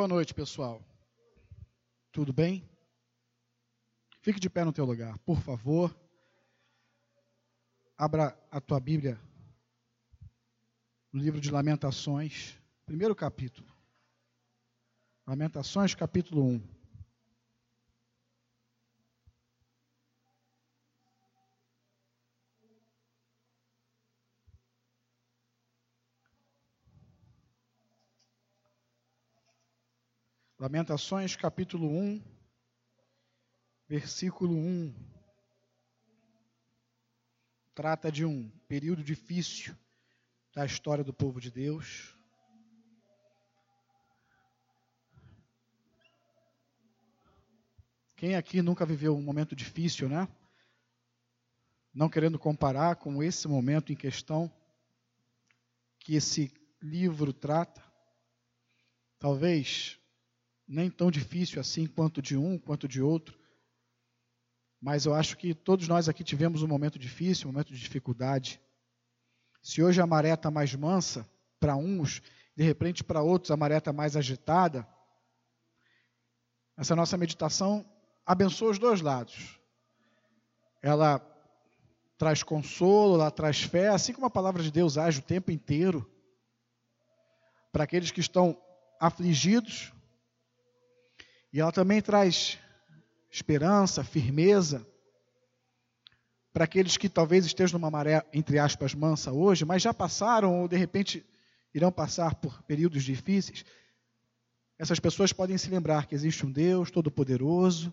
Boa noite, pessoal. Tudo bem? Fique de pé no teu lugar, por favor. Abra a tua Bíblia no livro de Lamentações, primeiro capítulo. Lamentações, capítulo 1. Lamentações, capítulo 1, versículo 1. Trata de um período difícil da história do povo de Deus. Quem aqui nunca viveu um momento difícil, né? Não querendo comparar com esse momento em questão que esse livro trata. Talvez nem tão difícil assim quanto de um, quanto de outro. Mas eu acho que todos nós aqui tivemos um momento difícil, um momento de dificuldade. Se hoje a maré está mais mansa para uns, de repente para outros a maré está mais agitada, essa nossa meditação abençoa os dois lados. Ela traz consolo, ela traz fé, assim como a palavra de Deus age o tempo inteiro. Para aqueles que estão afligidos, e ela também traz esperança, firmeza para aqueles que talvez estejam numa maré, entre aspas, mansa hoje, mas já passaram ou de repente irão passar por períodos difíceis. Essas pessoas podem se lembrar que existe um Deus todo-poderoso,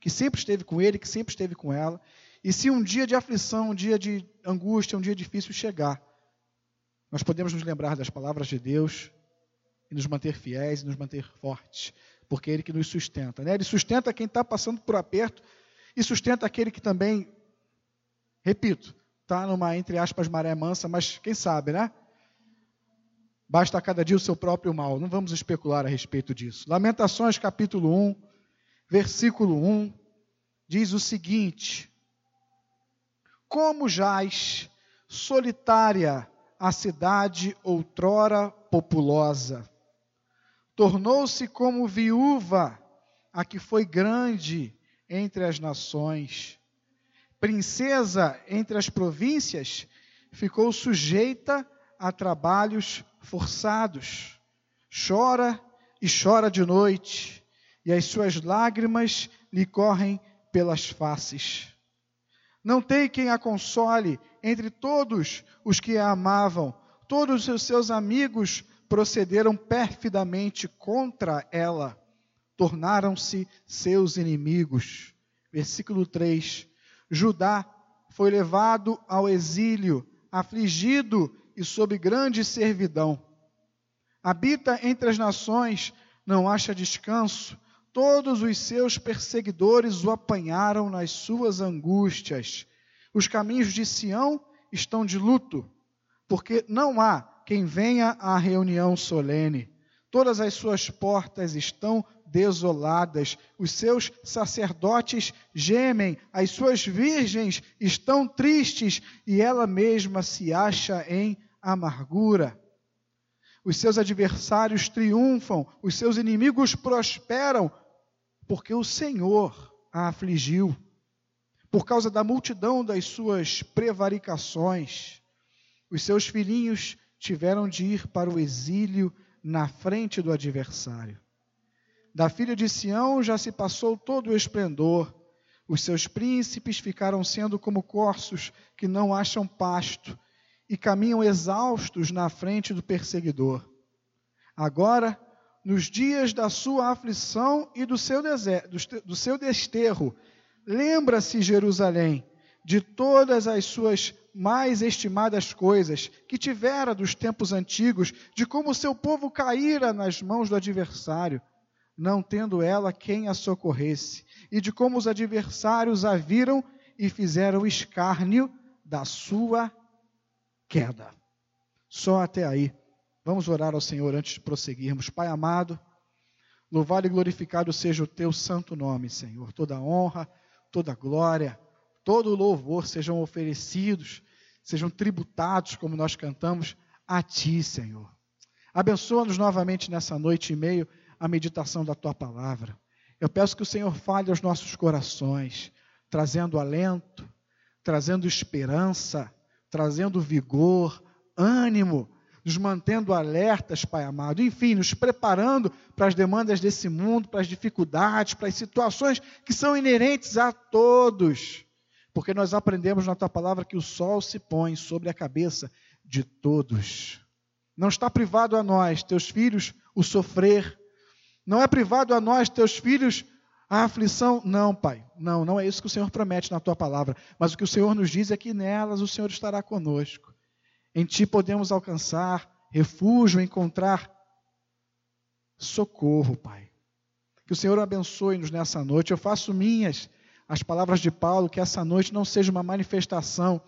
que sempre esteve com ele, que sempre esteve com ela. E se um dia de aflição, um dia de angústia, um dia difícil chegar, nós podemos nos lembrar das palavras de Deus e nos manter fiéis e nos manter fortes porque é Ele que nos sustenta. Né? Ele sustenta quem está passando por aperto e sustenta aquele que também, repito, está numa, entre aspas, maré mansa, mas quem sabe, né? Basta a cada dia o seu próprio mal. Não vamos especular a respeito disso. Lamentações, capítulo 1, versículo 1, diz o seguinte: Como jaz solitária a cidade outrora populosa, tornou-se como viúva, a que foi grande entre as nações. Princesa entre as províncias, ficou sujeita a trabalhos forçados. Chora e chora de noite, e as suas lágrimas lhe correm pelas faces. Não tem quem a console entre todos os que a amavam, todos os seus amigos procederam perfidamente contra ela, tornaram-se seus inimigos. Versículo 3: Judá foi levado ao exílio, afligido e sob grande servidão. Habita entre as nações, não acha descanso. Todos os seus perseguidores o apanharam nas suas angústias. Os caminhos de Sião estão de luto, porque não há quem venha à reunião solene. Todas as suas portas estão desoladas, os seus sacerdotes gemem, as suas virgens estão tristes e ela mesma se acha em amargura. Os seus adversários triunfam, os seus inimigos prosperam, porque o Senhor a afligiu, por causa da multidão das suas prevaricações. Os seus filhinhos tiveram de ir para o exílio na frente do adversário. Da filha de Sião já se passou todo o esplendor. Os seus príncipes ficaram sendo como corços que não acham pasto e caminham exaustos na frente do perseguidor. Agora, nos dias da sua aflição e do seu, do seu desterro, lembra-se Jerusalém de todas as suas mais estimadas coisas que tivera dos tempos antigos, de como seu povo caíra nas mãos do adversário, não tendo ela quem a socorresse, e de como os adversários a viram e fizeram escárnio da sua queda. Só até aí. Vamos orar ao Senhor antes de prosseguirmos. Pai amado, louvado e glorificado seja o teu santo nome, Senhor. Toda honra, toda glória todo louvor sejam oferecidos, sejam tributados, como nós cantamos, a Ti, Senhor. Abençoa-nos novamente nessa noite e meio a meditação da tua palavra. Eu peço que o Senhor fale aos nossos corações, trazendo alento, trazendo esperança, trazendo vigor, ânimo, nos mantendo alertas, Pai amado, enfim, nos preparando para as demandas desse mundo, para as dificuldades, para as situações que são inerentes a todos. Porque nós aprendemos na tua palavra que o sol se põe sobre a cabeça de todos. Não está privado a nós, teus filhos, o sofrer. Não é privado a nós, teus filhos, a aflição. Não, Pai. Não, não é isso que o Senhor promete na tua palavra. Mas o que o Senhor nos diz é que nelas o Senhor estará conosco. Em Ti podemos alcançar refúgio, encontrar socorro, Pai. Que o Senhor abençoe-nos nessa noite. Eu faço minhas as palavras de Paulo, que essa noite não seja uma manifestação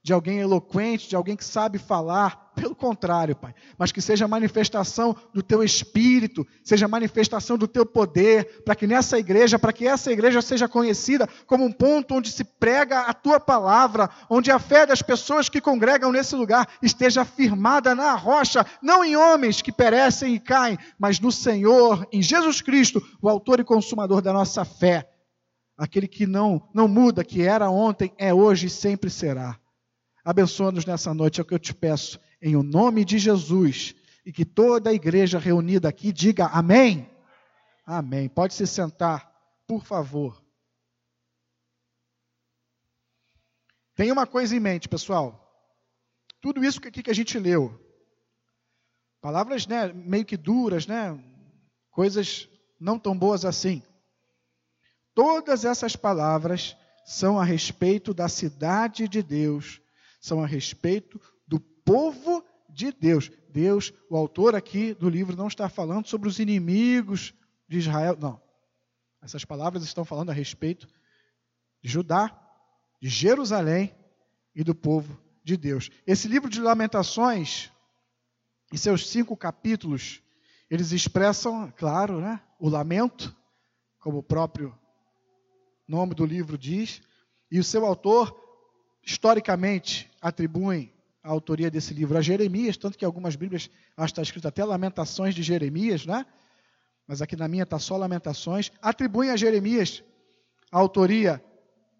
de alguém eloquente, de alguém que sabe falar, pelo contrário, Pai, mas que seja manifestação do teu espírito, seja manifestação do teu poder, para que nessa igreja, para que essa igreja seja conhecida como um ponto onde se prega a tua palavra, onde a fé das pessoas que congregam nesse lugar esteja firmada na rocha, não em homens que perecem e caem, mas no Senhor, em Jesus Cristo, o autor e consumador da nossa fé. Aquele que não não muda, que era ontem, é hoje e sempre será. Abençoa-nos nessa noite, é o que eu te peço, em o nome de Jesus, e que toda a igreja reunida aqui diga amém. Amém. Pode se sentar, por favor. Tenha uma coisa em mente, pessoal. Tudo isso aqui que a gente leu, palavras né, meio que duras, né, coisas não tão boas assim. Todas essas palavras são a respeito da cidade de Deus, são a respeito do povo de Deus. Deus, o autor aqui do livro, não está falando sobre os inimigos de Israel, não. Essas palavras estão falando a respeito de Judá, de Jerusalém e do povo de Deus. Esse livro de Lamentações, em seus cinco capítulos, eles expressam, claro, né, o lamento, como o próprio nome do livro diz, e o seu autor, historicamente, atribuem a autoria desse livro a Jeremias, tanto que algumas Bíblias acho que está escrito até Lamentações de Jeremias, né? Mas aqui na minha está só Lamentações. Atribuem a Jeremias a autoria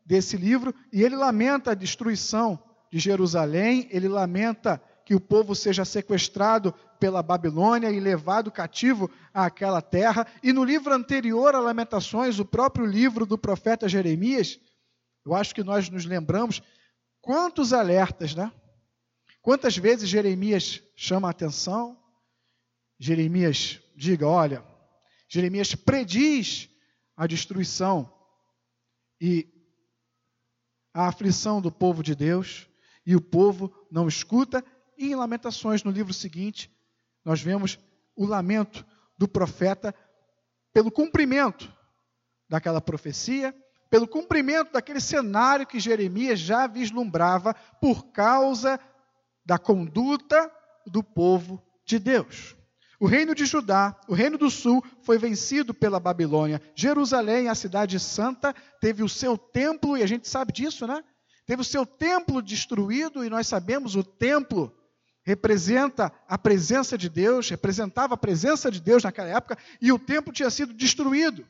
desse livro e ele lamenta a destruição de Jerusalém, ele lamenta que o povo seja sequestrado pela Babilônia e levado cativo àquela terra. E no livro anterior a Lamentações, o próprio livro do profeta Jeremias, eu acho que nós nos lembramos quantos alertas, né? Quantas vezes Jeremias chama a atenção? Jeremias diga, olha, Jeremias prediz a destruição e a aflição do povo de Deus, e o povo não escuta e em Lamentações, no livro seguinte, nós vemos o lamento do profeta pelo cumprimento daquela profecia, pelo cumprimento daquele cenário que Jeremias já vislumbrava por causa da conduta do povo de Deus. O reino de Judá, o reino do sul, foi vencido pela Babilônia. Jerusalém, a cidade santa, teve o seu templo, e a gente sabe disso, né? Teve o seu templo destruído, e nós sabemos o templo representa a presença de Deus, representava a presença de Deus naquela época, e o templo tinha sido destruído.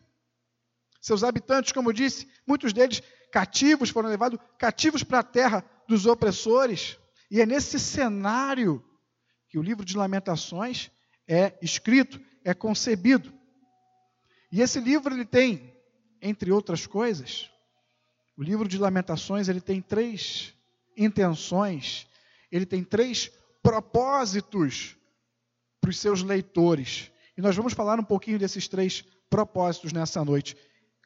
Seus habitantes, como eu disse, muitos deles cativos, foram levados cativos para a terra dos opressores. E é nesse cenário que o livro de Lamentações é escrito, é concebido. E esse livro ele tem, entre outras coisas, o livro de Lamentações ele tem três intenções, ele tem três propósitos para os seus leitores. E nós vamos falar um pouquinho desses três propósitos nessa noite.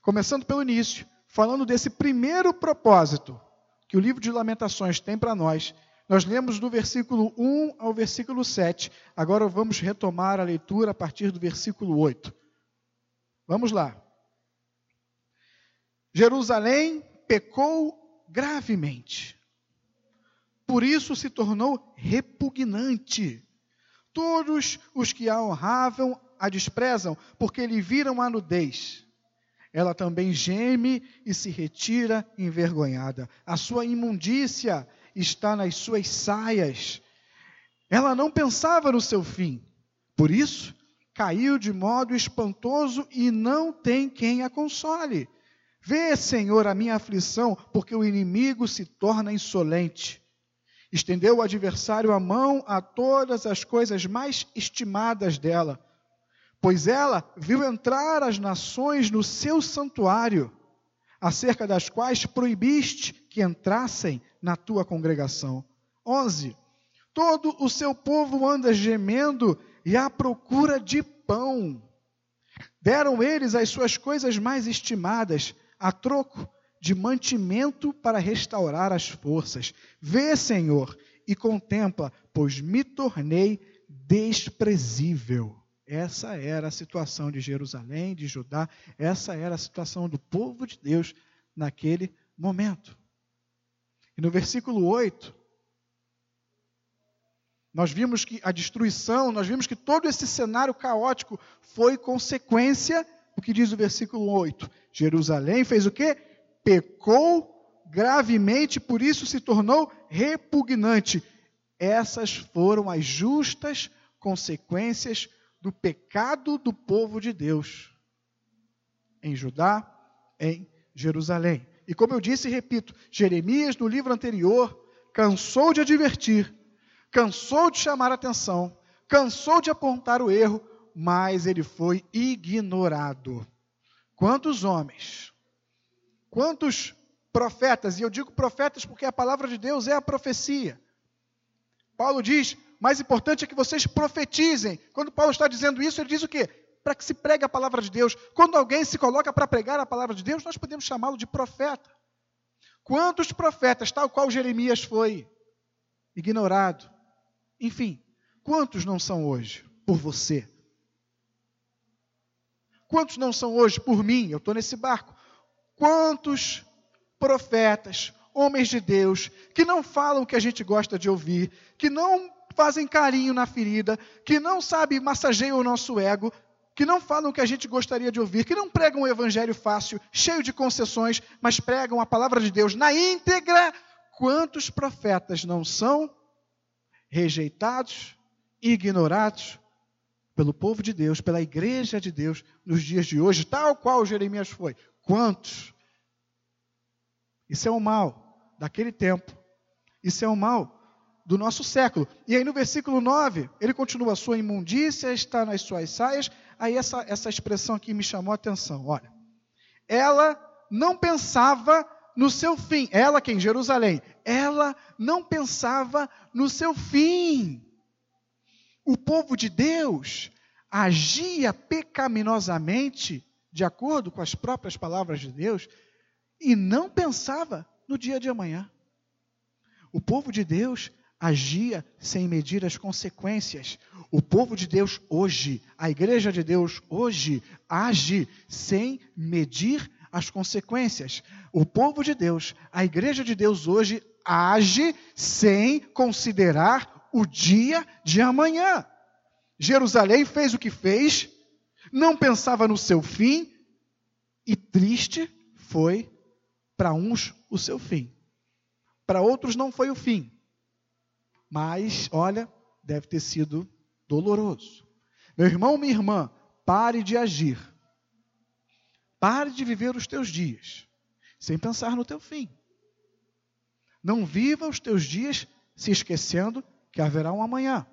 Começando pelo início, falando desse primeiro propósito que o livro de Lamentações tem para nós. Nós lemos do versículo 1 ao versículo 7. Agora vamos retomar a leitura a partir do versículo 8. Vamos lá. Jerusalém pecou gravemente por isso se tornou repugnante. Todos os que a honravam a desprezam, porque lhe viram a nudez. Ela também geme e se retira envergonhada. A sua imundícia está nas suas saias. Ela não pensava no seu fim. Por isso, caiu de modo espantoso e não tem quem a console. Vê, Senhor, a minha aflição, porque o inimigo se torna insolente. Estendeu o adversário a mão a todas as coisas mais estimadas dela, pois ela viu entrar as nações no seu santuário, acerca das quais proibiste que entrassem na tua congregação. 11. Todo o seu povo anda gemendo e à procura de pão. Deram eles as suas coisas mais estimadas, a troco de mantimento para restaurar as forças. Vê, Senhor, e contempla, pois me tornei desprezível. Essa era a situação de Jerusalém, de Judá, essa era a situação do povo de Deus naquele momento. E no versículo 8, nós vimos que a destruição, nós vimos que todo esse cenário caótico foi consequência, o que diz o versículo 8. Jerusalém fez o quê? Pecou gravemente, por isso se tornou repugnante. Essas foram as justas consequências do pecado do povo de Deus em Judá, em Jerusalém. E como eu disse e repito, Jeremias, no livro anterior, cansou de advertir, cansou de chamar atenção, cansou de apontar o erro, mas ele foi ignorado. Quantos homens, quantos profetas, e eu digo profetas porque a palavra de Deus é a profecia. Paulo diz: mais importante é que vocês profetizem. Quando Paulo está dizendo isso, ele diz o quê? Para que se pregue a palavra de Deus. Quando alguém se coloca para pregar a palavra de Deus, nós podemos chamá-lo de profeta. Quantos profetas, tal qual Jeremias foi ignorado? Enfim, quantos não são hoje por você? Quantos não são hoje por mim? Eu estou nesse barco. Quantos profetas, homens de Deus, que não falam o que a gente gosta de ouvir, que não fazem carinho na ferida, que não, sabe, massageiam o nosso ego, que não falam o que a gente gostaria de ouvir, que não pregam o evangelho fácil, cheio de concessões, mas pregam a palavra de Deus na íntegra. Quantos profetas não são rejeitados, ignorados, pelo povo de Deus, pela igreja de Deus nos dias de hoje, tal qual Jeremias foi. Quantos? Isso é o mal daquele tempo. Isso é o mal do nosso século. E aí no versículo 9, ele continua: sua imundícia está nas suas saias. Aí essa, essa expressão aqui me chamou a atenção. Olha, ela não pensava no seu fim. Ela, quem? Jerusalém. Ela não pensava no seu fim o povo de Deus agia pecaminosamente, de acordo com as próprias palavras de Deus, e não pensava no dia de amanhã. O povo de Deus agia sem medir as consequências. O povo de Deus hoje, a igreja de Deus hoje, age sem medir as consequências. O povo de Deus, a igreja de Deus hoje, age sem considerar o dia de amanhã. Jerusalém fez o que fez, não pensava no seu fim, e triste foi para uns o seu fim. Para outros não foi o fim. Mas, olha, deve ter sido doloroso. Meu irmão, minha irmã, pare de agir. Pare de viver os teus dias sem pensar no teu fim. Não viva os teus dias se esquecendo que haverá um amanhã.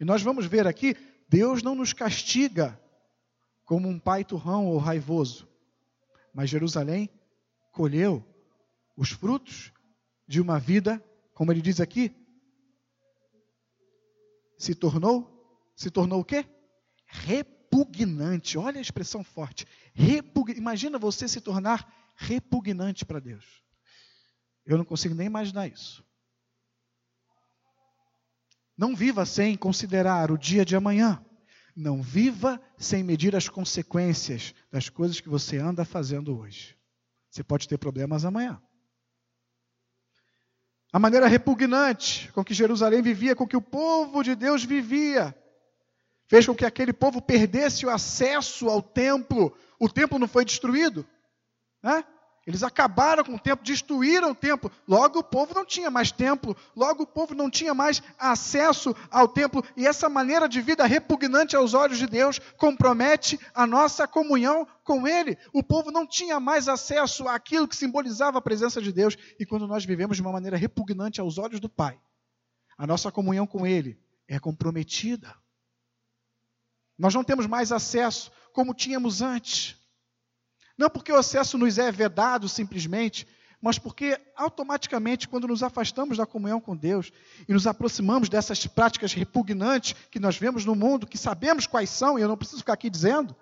E nós vamos ver aqui, Deus não nos castiga como um pai turrão ou raivoso, mas Jerusalém colheu os frutos de uma vida, como ele diz aqui, se tornou, se tornou o quê? Repugnante. Olha a expressão forte. Repug... Imagina você se tornar repugnante para Deus. Eu não consigo nem imaginar isso. Não viva sem considerar o dia de amanhã. Não viva sem medir as consequências das coisas que você anda fazendo hoje. Você pode ter problemas amanhã. A maneira repugnante com que Jerusalém vivia, com que o povo de Deus vivia, fez com que aquele povo perdesse o acesso ao templo. O templo não foi destruído, né? Eles acabaram com o templo, destruíram o templo. Logo o povo não tinha mais templo, logo o povo não tinha mais acesso ao templo. E essa maneira de vida repugnante aos olhos de Deus compromete a nossa comunhão com Ele. O povo não tinha mais acesso àquilo que simbolizava a presença de Deus. E quando nós vivemos de uma maneira repugnante aos olhos do Pai, a nossa comunhão com Ele é comprometida. Nós não temos mais acesso como tínhamos antes. Não porque o acesso nos é vedado simplesmente, mas porque automaticamente, quando nos afastamos da comunhão com Deus e nos aproximamos dessas práticas repugnantes que nós vemos no mundo, que sabemos quais são, e eu não preciso ficar aqui dizendo,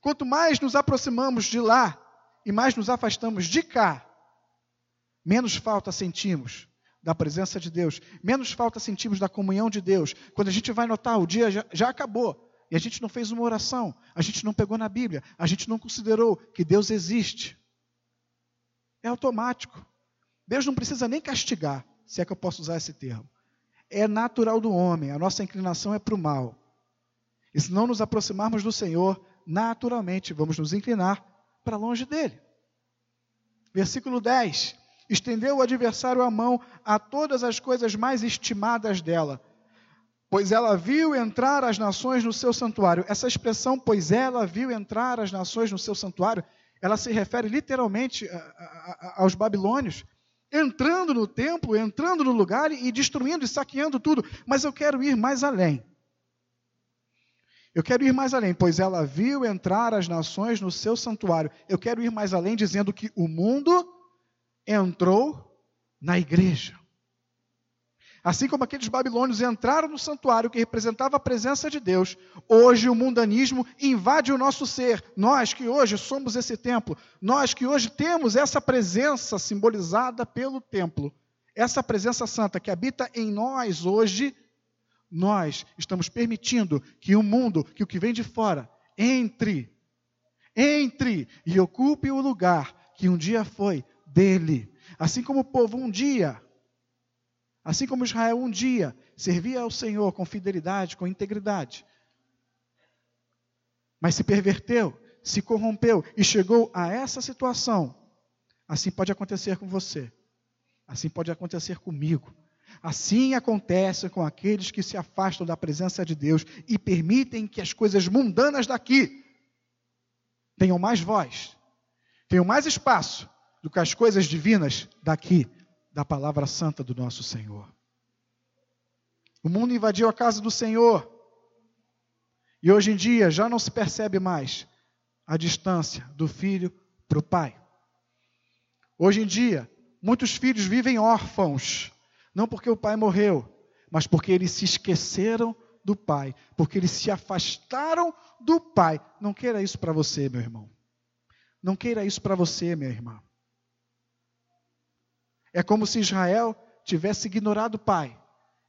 quanto mais nos aproximamos de lá e mais nos afastamos de cá, menos falta sentimos da presença de Deus, menos falta sentimos da comunhão de Deus. Quando a gente vai notar, o dia já, já acabou, e a gente não fez uma oração, a gente não pegou na Bíblia, a gente não considerou que Deus existe. É automático. Deus não precisa nem castigar, se é que eu posso usar esse termo. É natural do homem, a nossa inclinação é para o mal. E se não nos aproximarmos do Senhor, naturalmente vamos nos inclinar para longe dele. Versículo 10: Estendeu o adversário a mão a todas as coisas mais estimadas dela pois ela viu entrar as nações no seu santuário. Essa expressão, pois ela viu entrar as nações no seu santuário, ela se refere literalmente a, a, a, aos babilônios, entrando no templo, entrando no lugar e destruindo e saqueando tudo. Mas eu quero ir mais além. Eu quero ir mais além, pois ela viu entrar as nações no seu santuário. Eu quero ir mais além, dizendo que o mundo entrou na igreja. Assim como aqueles babilônios entraram no santuário que representava a presença de Deus, hoje o mundanismo invade o nosso ser. Nós que hoje somos esse templo, nós que hoje temos essa presença simbolizada pelo templo, essa presença santa que habita em nós hoje, nós estamos permitindo que o mundo, que o que vem de fora, entre, entre e ocupe o lugar que um dia foi dele. Assim como o povo um dia Assim como Israel um dia servia ao Senhor com fidelidade, com integridade, mas se perverteu, se corrompeu e chegou a essa situação, assim pode acontecer com você, assim pode acontecer comigo. Assim acontece com aqueles que se afastam da presença de Deus e permitem que as coisas mundanas daqui tenham mais voz, tenham mais espaço do que as coisas divinas daqui da palavra santa do nosso Senhor. O mundo invadiu a casa do Senhor. E hoje em dia já não se percebe mais a distância do filho para o pai. Hoje em dia, muitos filhos vivem órfãos, não porque o pai morreu, mas porque eles se esqueceram do pai, porque eles se afastaram do pai. Não queira isso para você, meu irmão. Não queira isso para você, minha irmã. É como se Israel tivesse ignorado o pai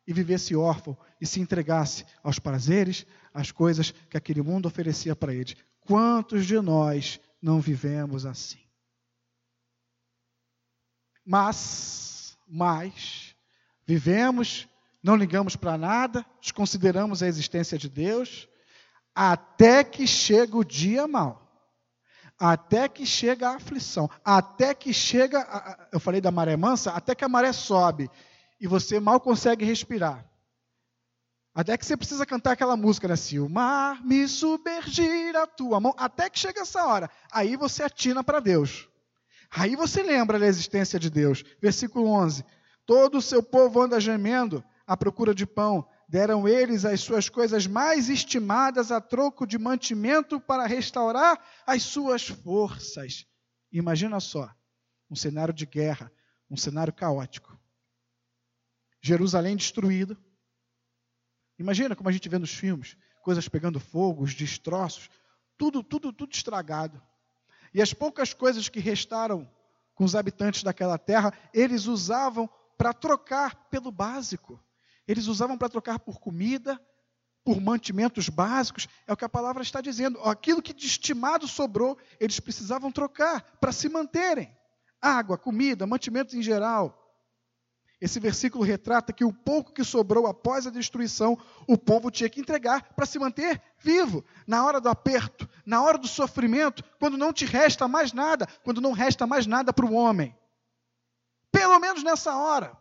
e vivesse órfão e se entregasse aos prazeres, às coisas que aquele mundo oferecia para eles. Quantos de nós não vivemos assim? Mas, mas, vivemos, não ligamos para nada, desconsideramos a existência de Deus, até que chega o dia mau até que chega a aflição, até que chega, a, eu falei da maré mansa, até que a maré sobe e você mal consegue respirar. Até que você precisa cantar aquela música, né? Se o mar me submergir a tua mão, até que chega essa hora, aí você atina para Deus. Aí você lembra da existência de Deus. Versículo 11: Todo o seu povo anda gemendo à procura de pão, deram eles as suas coisas mais estimadas a troco de mantimento para restaurar as suas forças. Imagina só, um cenário de guerra, um cenário caótico. Jerusalém destruída. Imagina como a gente vê nos filmes, coisas pegando fogo, os destroços, tudo, tudo, tudo estragado. E as poucas coisas que restaram com os habitantes daquela terra, eles usavam para trocar pelo básico. Eles usavam para trocar por comida, por mantimentos básicos, é o que a palavra está dizendo. Aquilo que de estimado sobrou, eles precisavam trocar para se manterem. Água, comida, mantimentos em geral. Esse versículo retrata que o pouco que sobrou após a destruição, o povo tinha que entregar para se manter vivo. Na hora do aperto, na hora do sofrimento, quando não te resta mais nada, quando não resta mais nada para o homem. Pelo menos nessa hora.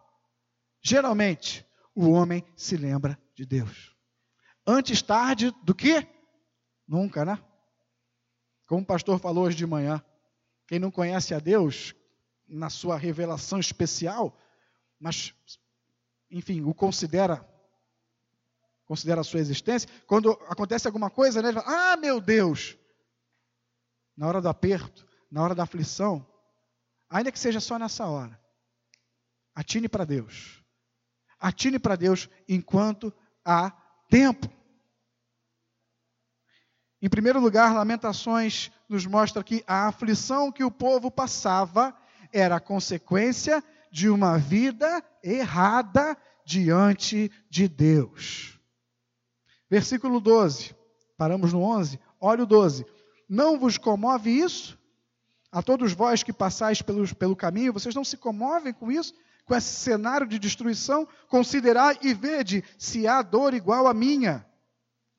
Geralmente, o homem se lembra de Deus. Antes tarde do que? Nunca, né? Como o pastor falou hoje de manhã, quem não conhece a Deus, na sua revelação especial, mas, enfim, o considera considera a sua existência, quando acontece alguma coisa, né, ele fala, ah, meu Deus! Na hora do aperto, na hora da aflição, ainda que seja só nessa hora, atine para Deus. Atine para Deus enquanto há tempo. Em primeiro lugar, Lamentações nos mostra que a aflição que o povo passava era consequência de uma vida errada diante de Deus. Versículo 12, paramos no 11, olha o 12. Não vos comove isso? A todos vós que passais pelo, pelo caminho, vocês não se comovem com isso? Com esse cenário de destruição? Considerai e vede se há dor igual à minha,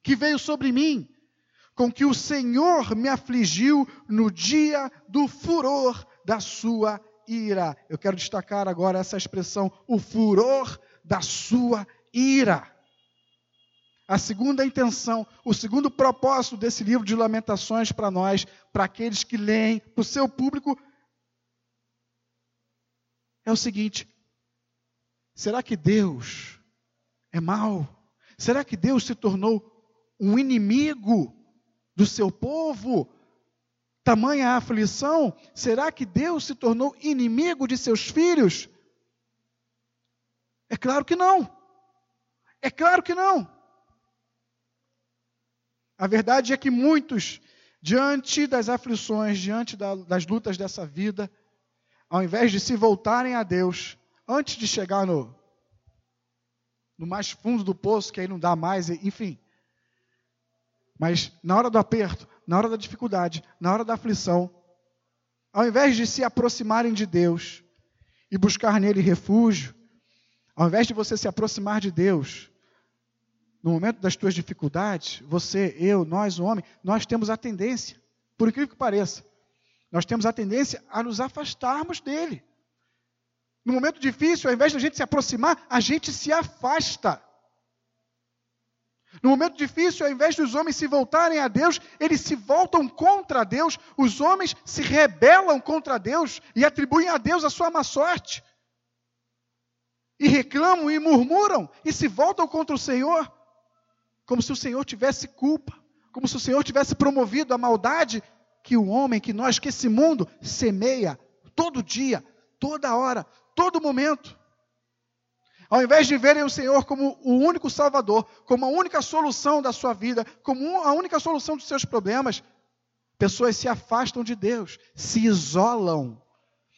que veio sobre mim, com que o Senhor me afligiu no dia do furor da sua ira. Eu quero destacar agora essa expressão, o furor da sua ira. A segunda intenção, o segundo propósito desse livro de Lamentações para nós, para aqueles que leem, para o seu público, é o seguinte: será que Deus é mau? Será que Deus se tornou um inimigo do seu povo? Tamanha aflição? Será que Deus se tornou inimigo de seus filhos? É claro que não. É claro que não. A verdade é que muitos, diante das aflições, diante da, das lutas dessa vida, ao invés de se voltarem a Deus, antes de chegar no, no mais fundo do poço, que aí não dá mais, enfim. Mas na hora do aperto, na hora da dificuldade, na hora da aflição, ao invés de se aproximarem de Deus e buscar nele refúgio, ao invés de você se aproximar de Deus no momento das tuas dificuldades, você, eu, nós, o homem, nós temos a tendência, por incrível que pareça, nós temos a tendência a nos afastarmos dele. No momento difícil, ao invés de a gente se aproximar, a gente se afasta. No momento difícil, ao invés dos homens se voltarem a Deus, eles se voltam contra Deus, os homens se rebelam contra Deus e atribuem a Deus a sua má sorte. E reclamam e murmuram e se voltam contra o Senhor como se o Senhor tivesse culpa, como se o Senhor tivesse promovido a maldade que o homem, que nós, que esse mundo semeia todo dia, toda hora, todo momento. Ao invés de verem o Senhor como o único Salvador, como a única solução da sua vida, como a única solução dos seus problemas, pessoas se afastam de Deus, se isolam.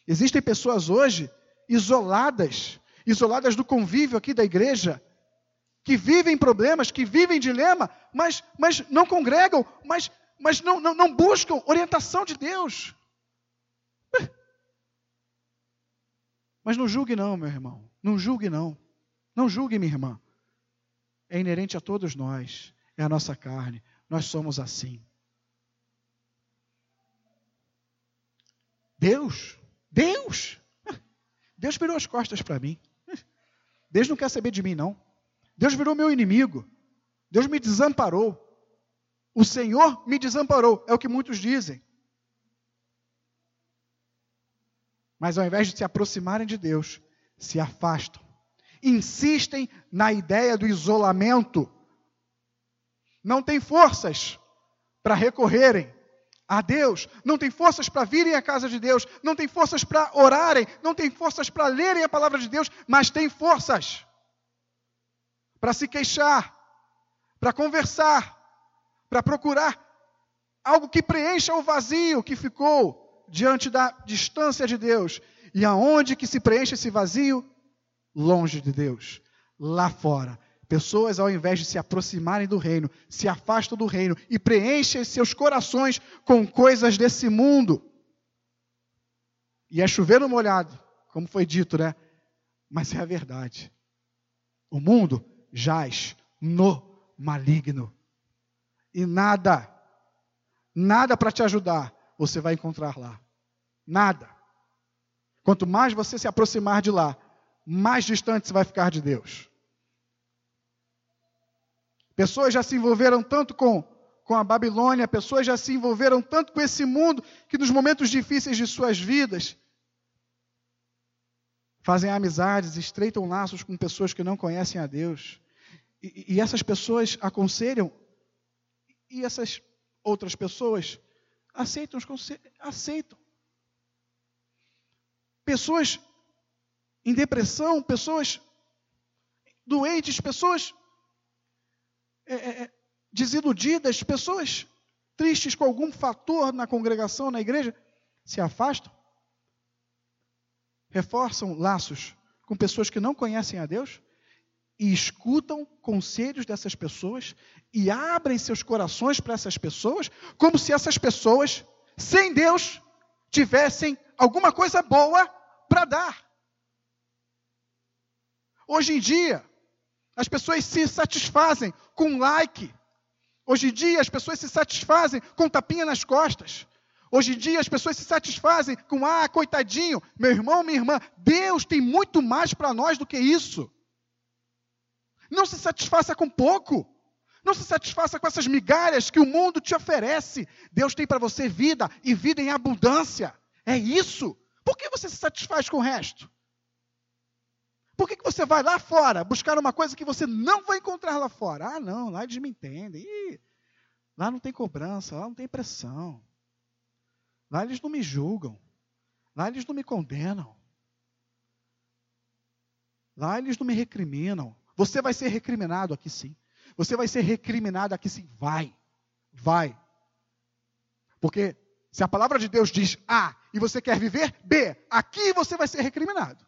Existem pessoas hoje isoladas, isoladas do convívio aqui da igreja, que vivem problemas, que vivem dilema, mas, mas não congregam, mas, mas não, não, não buscam orientação de Deus. Mas não julgue não, meu irmão. Não julgue não. Não julgue, minha irmã. É inerente a todos nós. É a nossa carne. Nós somos assim. Deus, Deus, Deus virou as costas para mim. Deus não quer saber de mim, não. Deus virou meu inimigo. Deus me desamparou. O Senhor me desamparou, é o que muitos dizem. Mas ao invés de se aproximarem de Deus, se afastam. Insistem na ideia do isolamento. Não têm forças para recorrerem a Deus, não têm forças para virem à casa de Deus, não têm forças para orarem, não têm forças para lerem a palavra de Deus, mas têm forças para se queixar, para conversar, para procurar algo que preencha o vazio que ficou diante da distância de Deus. E aonde que se preenche esse vazio? Longe de Deus, lá fora. Pessoas, ao invés de se aproximarem do reino, se afastam do reino e preenchem seus corações com coisas desse mundo. E é chover no molhado, como foi dito, né? Mas é a verdade. O mundo jaz no maligno. E nada, nada para te ajudar, você vai encontrar lá. Nada. Quanto mais você se aproximar de lá, mais distante você vai ficar de Deus. Pessoas já se envolveram tanto com, com a Babilônia, pessoas já se envolveram tanto com esse mundo, que nos momentos difíceis de suas vidas, fazem amizades, estreitam laços com pessoas que não conhecem a Deus. E, e essas pessoas aconselham, e essas outras pessoas aceitam os conselhos, aceitam. Pessoas em depressão, pessoas doentes, pessoas é, é, é, desiludidas, pessoas tristes com algum fator na congregação, na igreja, se afastam, reforçam laços com pessoas que não conhecem a Deus e escutam conselhos dessas pessoas e abrem seus corações para essas pessoas, como se essas pessoas, sem Deus, tivessem alguma coisa boa para dar. Hoje em dia, as pessoas se satisfazem com like. Hoje em dia, as pessoas se satisfazem com tapinha nas costas. Hoje em dia, as pessoas se satisfazem com, ah, coitadinho, meu irmão, minha irmã. Deus tem muito mais para nós do que isso. Não se satisfaça com pouco. Não se satisfaça com essas migalhas que o mundo te oferece. Deus tem para você vida e vida em abundância. É isso. Por que você se satisfaz com o resto? Por que, que você vai lá fora buscar uma coisa que você não vai encontrar lá fora? Ah, não, lá eles me entendem. Ih, lá não tem cobrança, lá não tem pressão. Lá eles não me julgam. Lá eles não me condenam. Lá eles não me recriminam. Você vai ser recriminado aqui sim. Você vai ser recriminado aqui sim. Vai. Vai. Porque se a palavra de Deus diz A e você quer viver B, aqui você vai ser recriminado.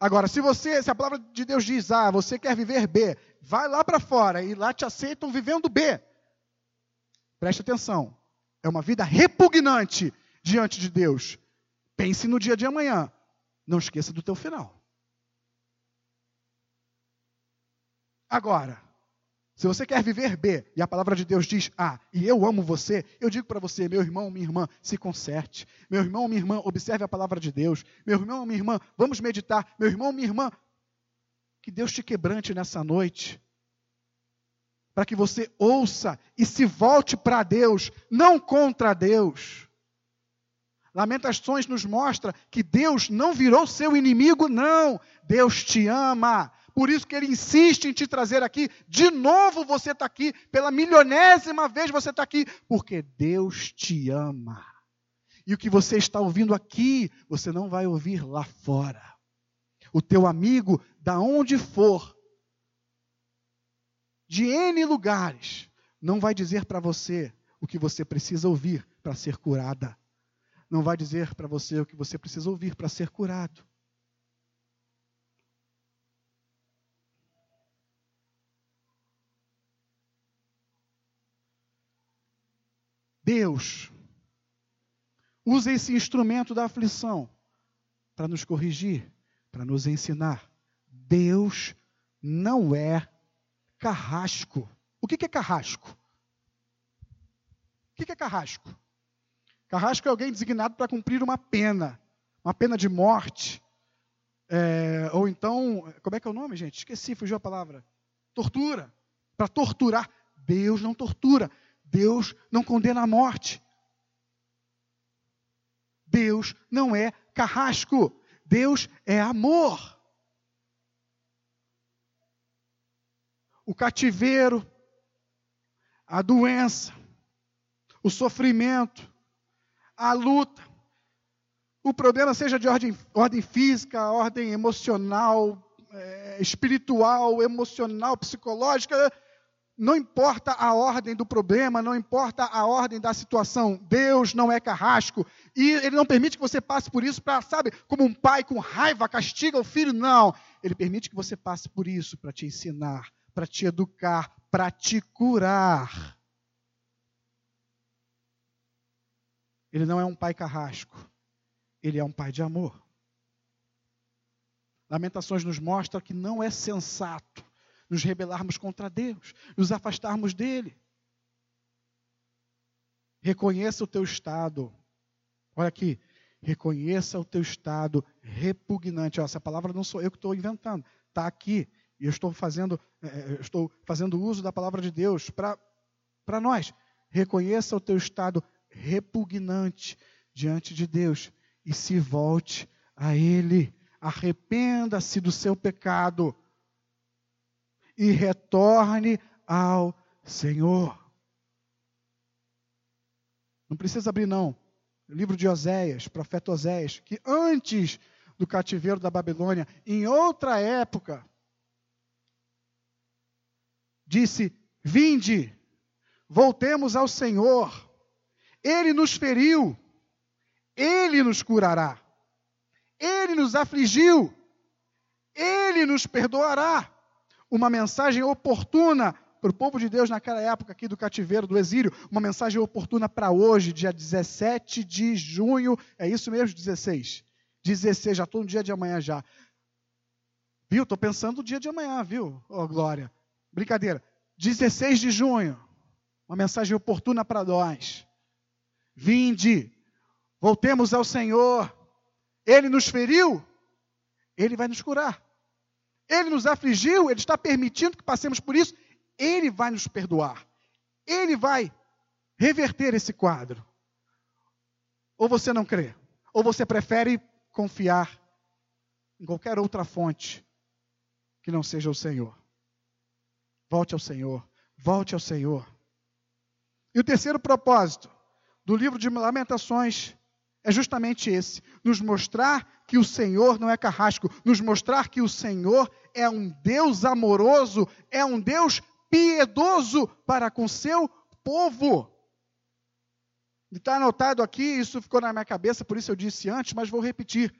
Agora, se você, se a palavra de Deus diz A, você quer viver B, vai lá para fora e lá te aceitam vivendo B. Preste atenção. É uma vida repugnante diante de Deus. Pense no dia de amanhã. Não esqueça do teu final. Agora, se você quer viver B e a palavra de Deus diz A e eu amo você, eu digo para você, meu irmão, minha irmã, se conserte. Meu irmão, minha irmã, observe a palavra de Deus. Meu irmão, minha irmã, vamos meditar. Meu irmão, minha irmã, que Deus te quebrante nessa noite. Para que você ouça e se volte para Deus, não contra Deus. Lamentações nos mostra que Deus não virou seu inimigo, não. Deus te ama. Por isso que ele insiste em te trazer aqui. De novo você está aqui. Pela milionésima vez você está aqui. Porque Deus te ama. E o que você está ouvindo aqui, você não vai ouvir lá fora. O teu amigo, da onde for, de N lugares, não vai dizer para você o que você precisa ouvir para ser curada. Não vai dizer para você o que você precisa ouvir para ser curado. Deus usa esse instrumento da aflição para nos corrigir, para nos ensinar. Deus não é carrasco. O que é carrasco? O que é carrasco? Carrasco é alguém designado para cumprir uma pena, uma pena de morte. É, ou então, como é que é o nome, gente? Esqueci, fugiu a palavra. Tortura. Para torturar. Deus não tortura. Deus não condena a morte. Deus não é carrasco. Deus é amor. O cativeiro, a doença, o sofrimento, a luta, o problema seja de ordem, ordem física, ordem emocional, é, espiritual, emocional, psicológica, não importa a ordem do problema, não importa a ordem da situação, Deus não é carrasco e Ele não permite que você passe por isso para, sabe, como um pai com raiva castiga o filho, não. Ele permite que você passe por isso para te ensinar, para te educar, para te curar. Ele não é um pai carrasco, ele é um pai de amor. Lamentações nos mostra que não é sensato nos rebelarmos contra Deus, nos afastarmos dele. Reconheça o teu estado. Olha aqui. Reconheça o teu estado repugnante. Ó, essa palavra não sou eu que estou inventando. Está aqui. E eu estou fazendo, é, é estou fazendo uso da palavra de Deus para nós. Reconheça o teu estado repugnante diante de Deus e se volte a Ele. Arrependa-se do seu pecado e retorne ao Senhor. Não precisa abrir, não. O livro de Oséias, profeta Oséias, que antes do cativeiro da Babilônia, em outra época, disse: Vinde, voltemos ao Senhor. Ele nos feriu, ele nos curará. Ele nos afligiu, ele nos perdoará. Uma mensagem oportuna para o povo de Deus naquela época aqui do cativeiro, do exílio, uma mensagem oportuna para hoje, dia 17 de junho, é isso mesmo, 16? 16, já estou no dia de amanhã já. Viu? Estou pensando no dia de amanhã, viu? Oh, glória. Brincadeira. 16 de junho, uma mensagem oportuna para nós. Vinde, voltemos ao Senhor. Ele nos feriu, Ele vai nos curar. Ele nos afligiu, Ele está permitindo que passemos por isso, Ele vai nos perdoar. Ele vai reverter esse quadro. Ou você não crê? Ou você prefere confiar em qualquer outra fonte que não seja o Senhor? Volte ao Senhor, volte ao Senhor. E o terceiro propósito do livro de Lamentações é justamente esse: nos mostrar que o Senhor não é carrasco, nos mostrar que o Senhor é um Deus amoroso, é um Deus piedoso para com seu povo. Está anotado aqui, isso ficou na minha cabeça, por isso eu disse antes, mas vou repetir.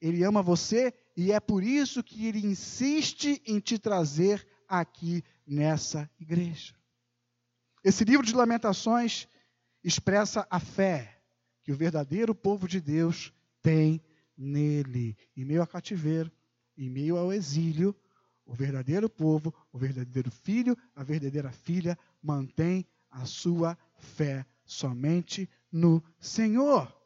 Ele ama você e é por isso que ele insiste em te trazer aqui nessa igreja. Esse livro de Lamentações expressa a fé que o verdadeiro povo de Deus tem nele. Em meio ao cativeiro, em meio ao exílio, o verdadeiro povo, o verdadeiro filho, a verdadeira filha mantém a sua fé somente no Senhor.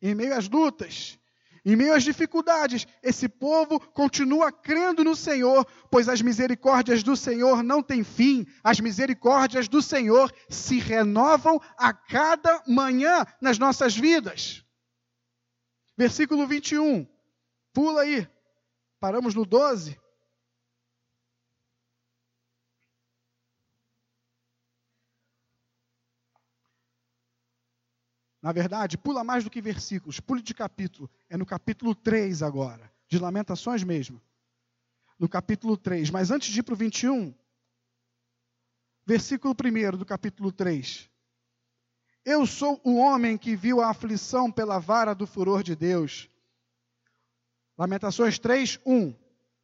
Em meio às lutas, em meio às dificuldades, esse povo continua crendo no Senhor, pois as misericórdias do Senhor não têm fim. As misericórdias do Senhor se renovam a cada manhã nas nossas vidas. Versículo 21. Pula aí. Paramos no 12. Na verdade, pula mais do que versículos, pule de capítulo. É no capítulo 3 agora, de Lamentações mesmo. No capítulo 3. Mas antes de ir para o 21, versículo 1 do capítulo 3. Eu sou o homem que viu a aflição pela vara do furor de Deus. Lamentações 3, 1.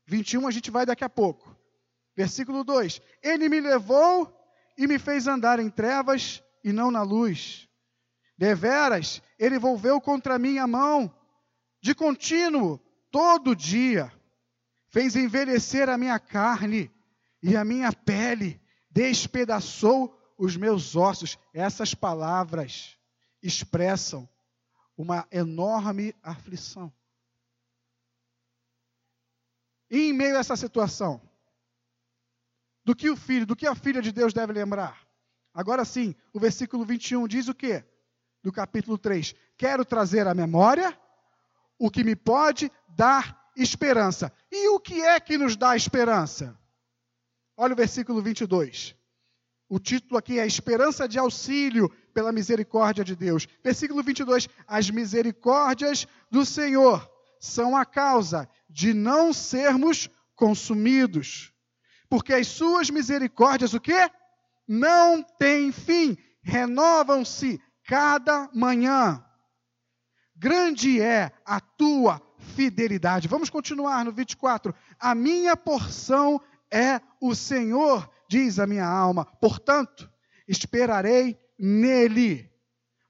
21 a gente vai daqui a pouco. Versículo 2: Ele me levou e me fez andar em trevas e não na luz. Deveras, ele volveu contra mim a mão, de contínuo, todo dia. Fez envelhecer a minha carne e a minha pele, despedaçou os meus ossos. Essas palavras expressam uma enorme aflição. E em meio a essa situação, do que o filho, do que a filha de Deus deve lembrar? Agora sim, o versículo 21 diz o quê? Do capítulo 3. Quero trazer à memória o que me pode dar esperança. E o que é que nos dá esperança? Olha o versículo 22. O título aqui é Esperança de Auxílio pela Misericórdia de Deus. Versículo 22. As misericórdias do Senhor são a causa de não sermos consumidos. Porque as suas misericórdias, o quê? Não têm fim, renovam-se cada manhã. Grande é a tua fidelidade. Vamos continuar no 24. A minha porção é o Senhor, diz a minha alma. Portanto, esperarei nele.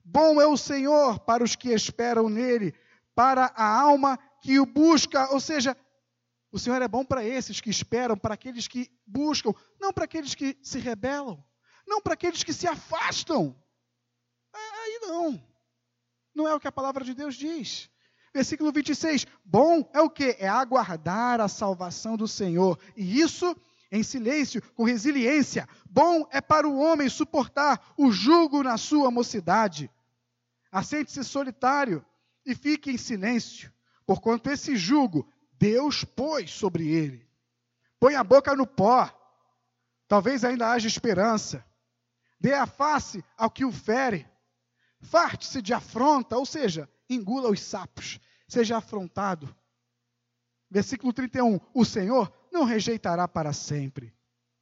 Bom é o Senhor para os que esperam nele, para a alma que o busca. Ou seja, o Senhor é bom para esses que esperam, para aqueles que buscam, não para aqueles que se rebelam, não para aqueles que se afastam. Não. Não é o que a palavra de Deus diz. Versículo 26. Bom é o que? É aguardar a salvação do Senhor. E isso em silêncio, com resiliência. Bom é para o homem suportar o jugo na sua mocidade. Assente-se solitário e fique em silêncio, porquanto esse jugo Deus pôs sobre ele. Põe a boca no pó, talvez ainda haja esperança. Dê a face ao que o fere. Farte-se de afronta, ou seja, engula os sapos, seja afrontado. Versículo 31. O Senhor não rejeitará para sempre.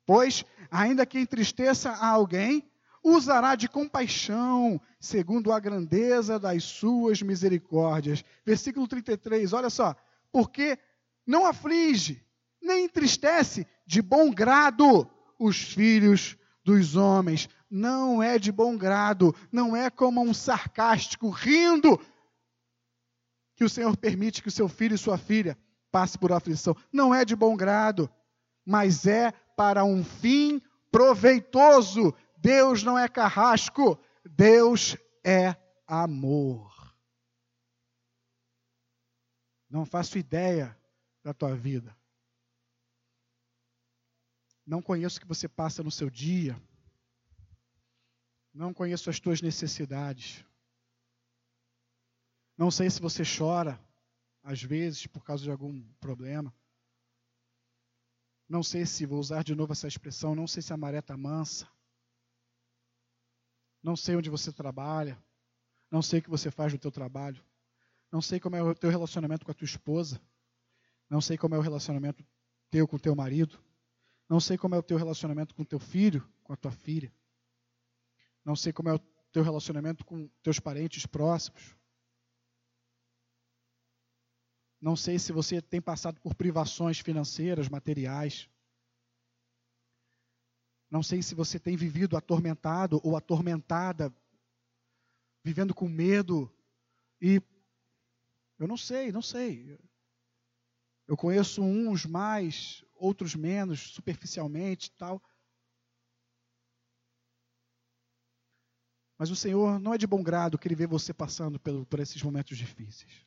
Pois, ainda que entristeça a alguém, usará de compaixão, segundo a grandeza das suas misericórdias. Versículo 33, olha só. Porque não aflige, nem entristece de bom grado os filhos dos homens. Não é de bom grado, não é como um sarcástico rindo que o Senhor permite que o seu filho e sua filha passe por aflição. Não é de bom grado, mas é para um fim proveitoso. Deus não é carrasco, Deus é amor. Não faço ideia da tua vida. Não conheço o que você passa no seu dia. Não conheço as tuas necessidades. Não sei se você chora às vezes por causa de algum problema. Não sei se vou usar de novo essa expressão, não sei se a maré está mansa. Não sei onde você trabalha. Não sei o que você faz no teu trabalho. Não sei como é o teu relacionamento com a tua esposa. Não sei como é o relacionamento teu com o teu marido. Não sei como é o teu relacionamento com o teu filho, com a tua filha. Não sei como é o teu relacionamento com teus parentes próximos. Não sei se você tem passado por privações financeiras, materiais. Não sei se você tem vivido atormentado ou atormentada, vivendo com medo. E eu não sei, não sei. Eu conheço uns mais, outros menos, superficialmente tal. Mas o Senhor não é de bom grado que Ele vê você passando por, por esses momentos difíceis.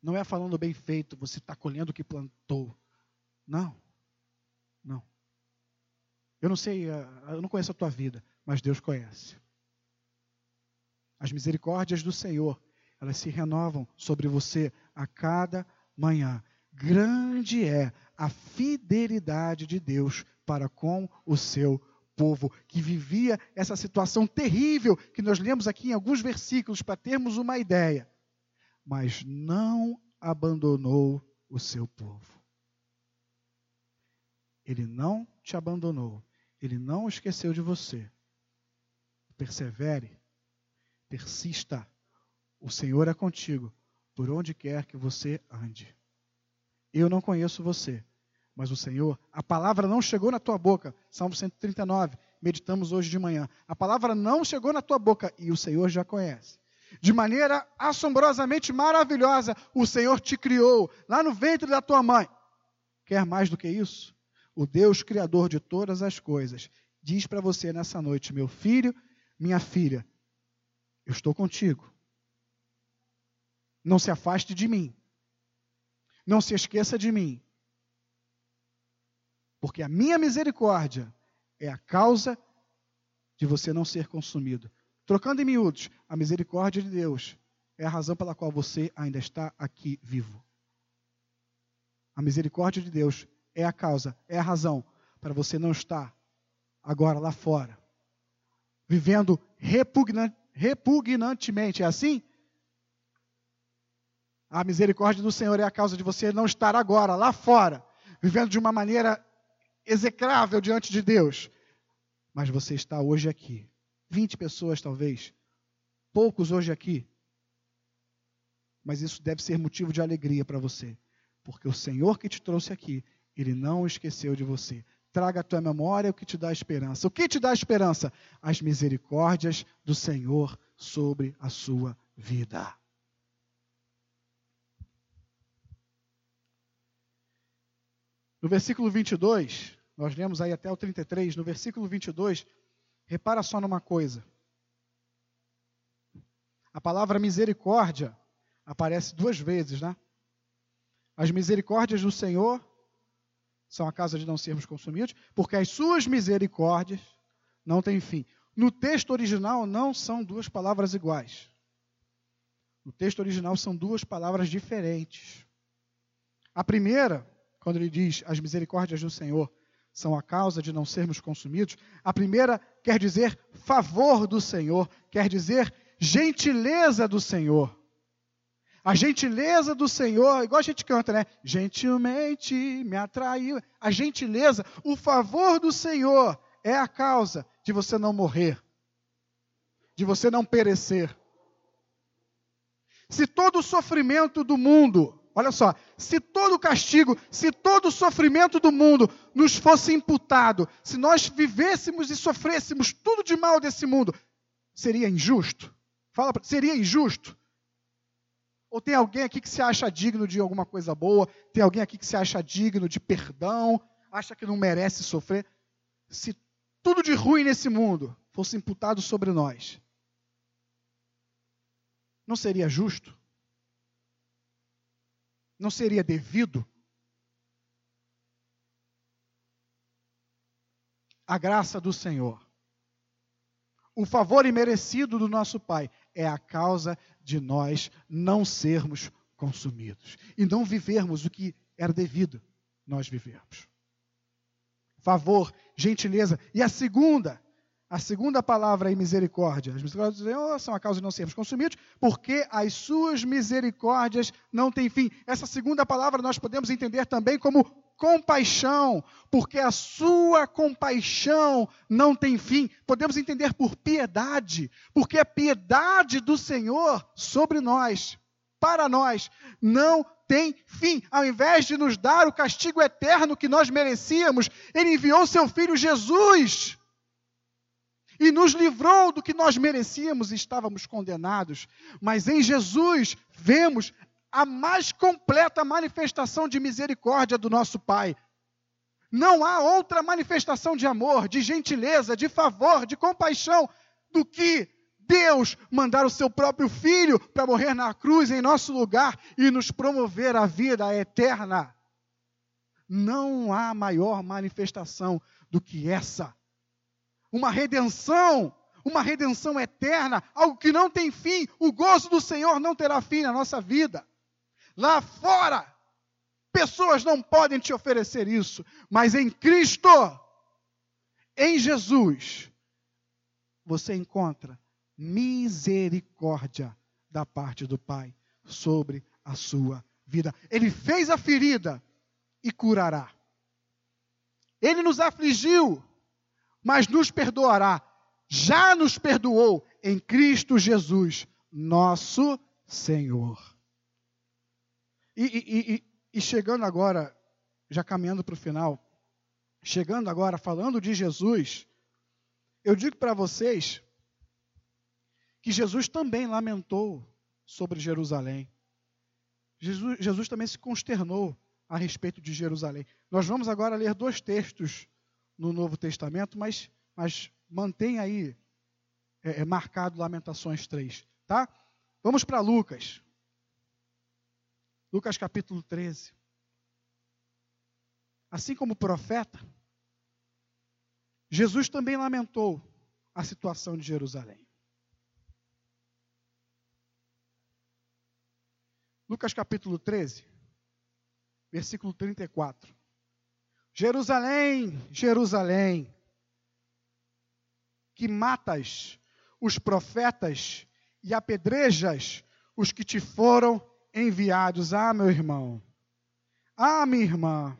Não é falando bem feito, você está colhendo o que plantou. Não. Não. Eu não sei, eh, eu não conheço a tua vida, mas Deus conhece. As misericórdias do Senhor, elas se renovam sobre você a cada manhã. Grande é a fidelidade de Deus para com o seu povo que vivia essa situação terrível que nós lemos aqui em alguns versículos para termos uma ideia mas não abandonou o seu povo. Ele não te abandonou, ele não esqueceu de você. Persevere, persista. O Senhor é contigo, por onde quer que você ande. Eu não conheço você, mas o Senhor, a palavra não chegou na tua boca. Salmo 139, meditamos hoje de manhã. A palavra não chegou na tua boca e o Senhor já conhece de maneira assombrosamente maravilhosa, o Senhor te criou lá no ventre da tua mãe. Quer mais do que isso? O Deus Criador de todas as coisas diz para você nessa noite: meu filho, minha filha, eu estou contigo. Não se afaste de mim. Não se esqueça de mim. Porque a minha misericórdia é a causa de você não ser consumido. Trocando em miúdos, a misericórdia de Deus é a razão pela qual você ainda está aqui vivo. A misericórdia de Deus é a causa, é a razão para você não estar agora lá fora, vivendo repugnantemente. É assim? A misericórdia do Senhor é a causa de você não estar agora lá fora, vivendo de uma maneira execrável diante de Deus. Mas você está hoje aqui, 20 pessoas talvez, poucos hoje aqui. Mas isso deve ser motivo de alegria para você, porque o Senhor que te trouxe aqui, ele não esqueceu de você. Traga à tua memória o que te dá esperança. O que te dá esperança? As misericórdias do Senhor sobre a sua vida. No versículo 22, nós lemos aí até o 33, no versículo 22, Repara só numa coisa. A palavra misericórdia aparece duas vezes, né? As misericórdias do Senhor são a causa de não sermos consumidos, porque as suas misericórdias não têm fim. No texto original não são duas palavras iguais. No texto original são duas palavras diferentes. A primeira, quando ele diz as misericórdias do Senhor são a causa de não sermos consumidos, a primeira quer dizer favor do Senhor, quer dizer gentileza do Senhor. A gentileza do Senhor, igual a gente canta, né? Gentilmente me atraiu. A gentileza, o favor do Senhor é a causa de você não morrer, de você não perecer. Se todo o sofrimento do mundo, olha só, se todo o castigo, se todo o sofrimento do mundo nos fosse imputado, se nós vivêssemos e sofrêssemos tudo de mal desse mundo, seria injusto? Fala, seria injusto? Ou tem alguém aqui que se acha digno de alguma coisa boa? Tem alguém aqui que se acha digno de perdão? Acha que não merece sofrer? Se tudo de ruim nesse mundo fosse imputado sobre nós, não seria justo? Não seria devido? A graça do Senhor, o favor imerecido do nosso Pai, é a causa de nós não sermos consumidos e não vivermos o que era devido nós vivermos. Favor, gentileza. E a segunda, a segunda palavra é misericórdia. As misericórdias do Senhor são a causa de não sermos consumidos, porque as suas misericórdias não têm fim. Essa segunda palavra nós podemos entender também como compaixão, porque a sua compaixão não tem fim. Podemos entender por piedade, porque a piedade do Senhor sobre nós, para nós, não tem fim. Ao invés de nos dar o castigo eterno que nós merecíamos, Ele enviou seu Filho Jesus e nos livrou do que nós merecíamos e estávamos condenados. Mas em Jesus vemos a mais completa manifestação de misericórdia do nosso Pai. Não há outra manifestação de amor, de gentileza, de favor, de compaixão do que Deus mandar o seu próprio filho para morrer na cruz em nosso lugar e nos promover a vida eterna. Não há maior manifestação do que essa. Uma redenção, uma redenção eterna, algo que não tem fim. O gozo do Senhor não terá fim na nossa vida. Lá fora, pessoas não podem te oferecer isso, mas em Cristo, em Jesus, você encontra misericórdia da parte do Pai sobre a sua vida. Ele fez a ferida e curará. Ele nos afligiu, mas nos perdoará. Já nos perdoou em Cristo Jesus, nosso Senhor. E, e, e, e chegando agora, já caminhando para o final, chegando agora, falando de Jesus, eu digo para vocês que Jesus também lamentou sobre Jerusalém. Jesus, Jesus, também se consternou a respeito de Jerusalém. Nós vamos agora ler dois textos no Novo Testamento, mas, mas mantém aí é, é marcado Lamentações 3, tá? Vamos para Lucas. Lucas capítulo 13. Assim como profeta, Jesus também lamentou a situação de Jerusalém. Lucas capítulo 13, versículo 34. Jerusalém, Jerusalém, que matas os profetas e apedrejas os que te foram enviados. Ah, meu irmão. Ah, minha irmã.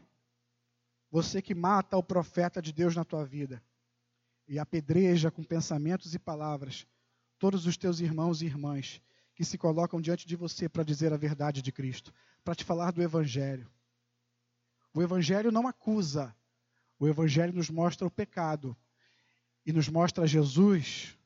Você que mata o profeta de Deus na tua vida e apedreja com pensamentos e palavras todos os teus irmãos e irmãs que se colocam diante de você para dizer a verdade de Cristo, para te falar do Evangelho. O Evangelho não acusa, o Evangelho nos mostra o pecado e nos mostra Jesus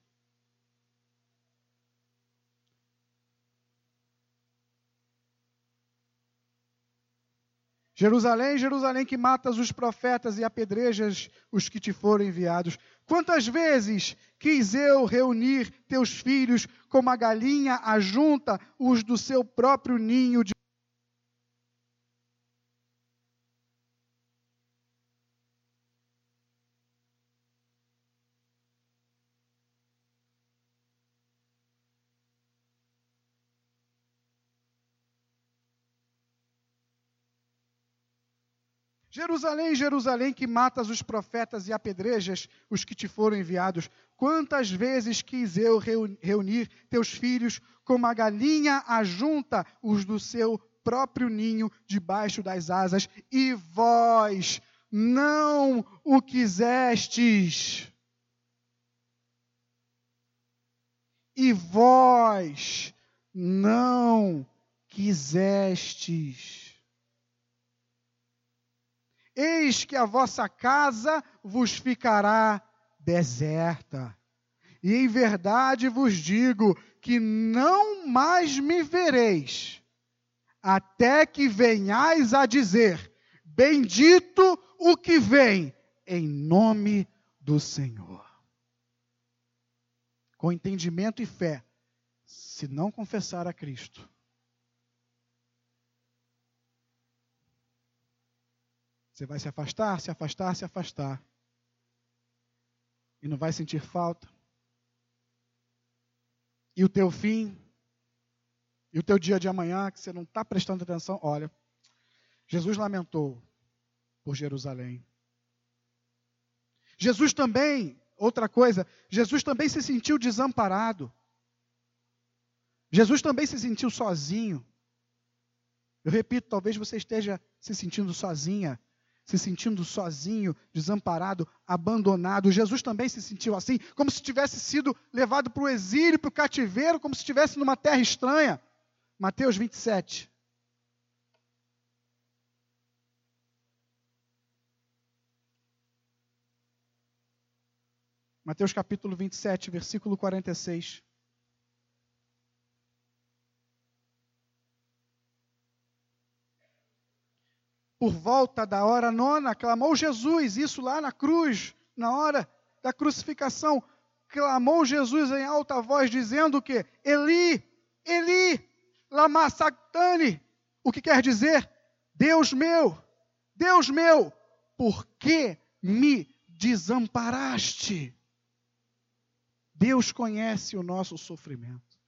Jerusalém, Jerusalém, que matas os profetas e apedrejas os que te foram enviados. Quantas vezes quis eu reunir teus filhos como a galinha ajunta os do seu próprio ninho de Jerusalém, Jerusalém, que matas os profetas e apedrejas os que te foram enviados, quantas vezes quis eu reunir teus filhos como a galinha ajunta os do seu próprio ninho debaixo das asas, e vós não o quisestes. E vós não quisestes. Eis que a vossa casa vos ficará deserta. E em verdade vos digo que não mais me vereis, até que venhais a dizer: Bendito o que vem, em nome do Senhor. Com entendimento e fé, se não confessar a Cristo, Você vai se afastar, se afastar, se afastar. E não vai sentir falta. E o teu fim, e o teu dia de amanhã, que você não está prestando atenção, olha, Jesus lamentou por Jerusalém. Jesus também, outra coisa, Jesus também se sentiu desamparado. Jesus também se sentiu sozinho. Eu repito, talvez você esteja se sentindo sozinha se sentindo sozinho, desamparado, abandonado. Jesus também se sentiu assim, como se tivesse sido levado para o exílio, para o cativeiro, como se estivesse numa terra estranha. Mateus 27. Mateus capítulo 27, versículo 46. Por volta da hora nona, clamou Jesus, isso lá na cruz, na hora da crucificação, clamou Jesus em alta voz, dizendo que Eli, Eli, lama sabachthani, o que quer dizer? Deus meu, Deus meu, por que me desamparaste? Deus conhece o nosso sofrimento.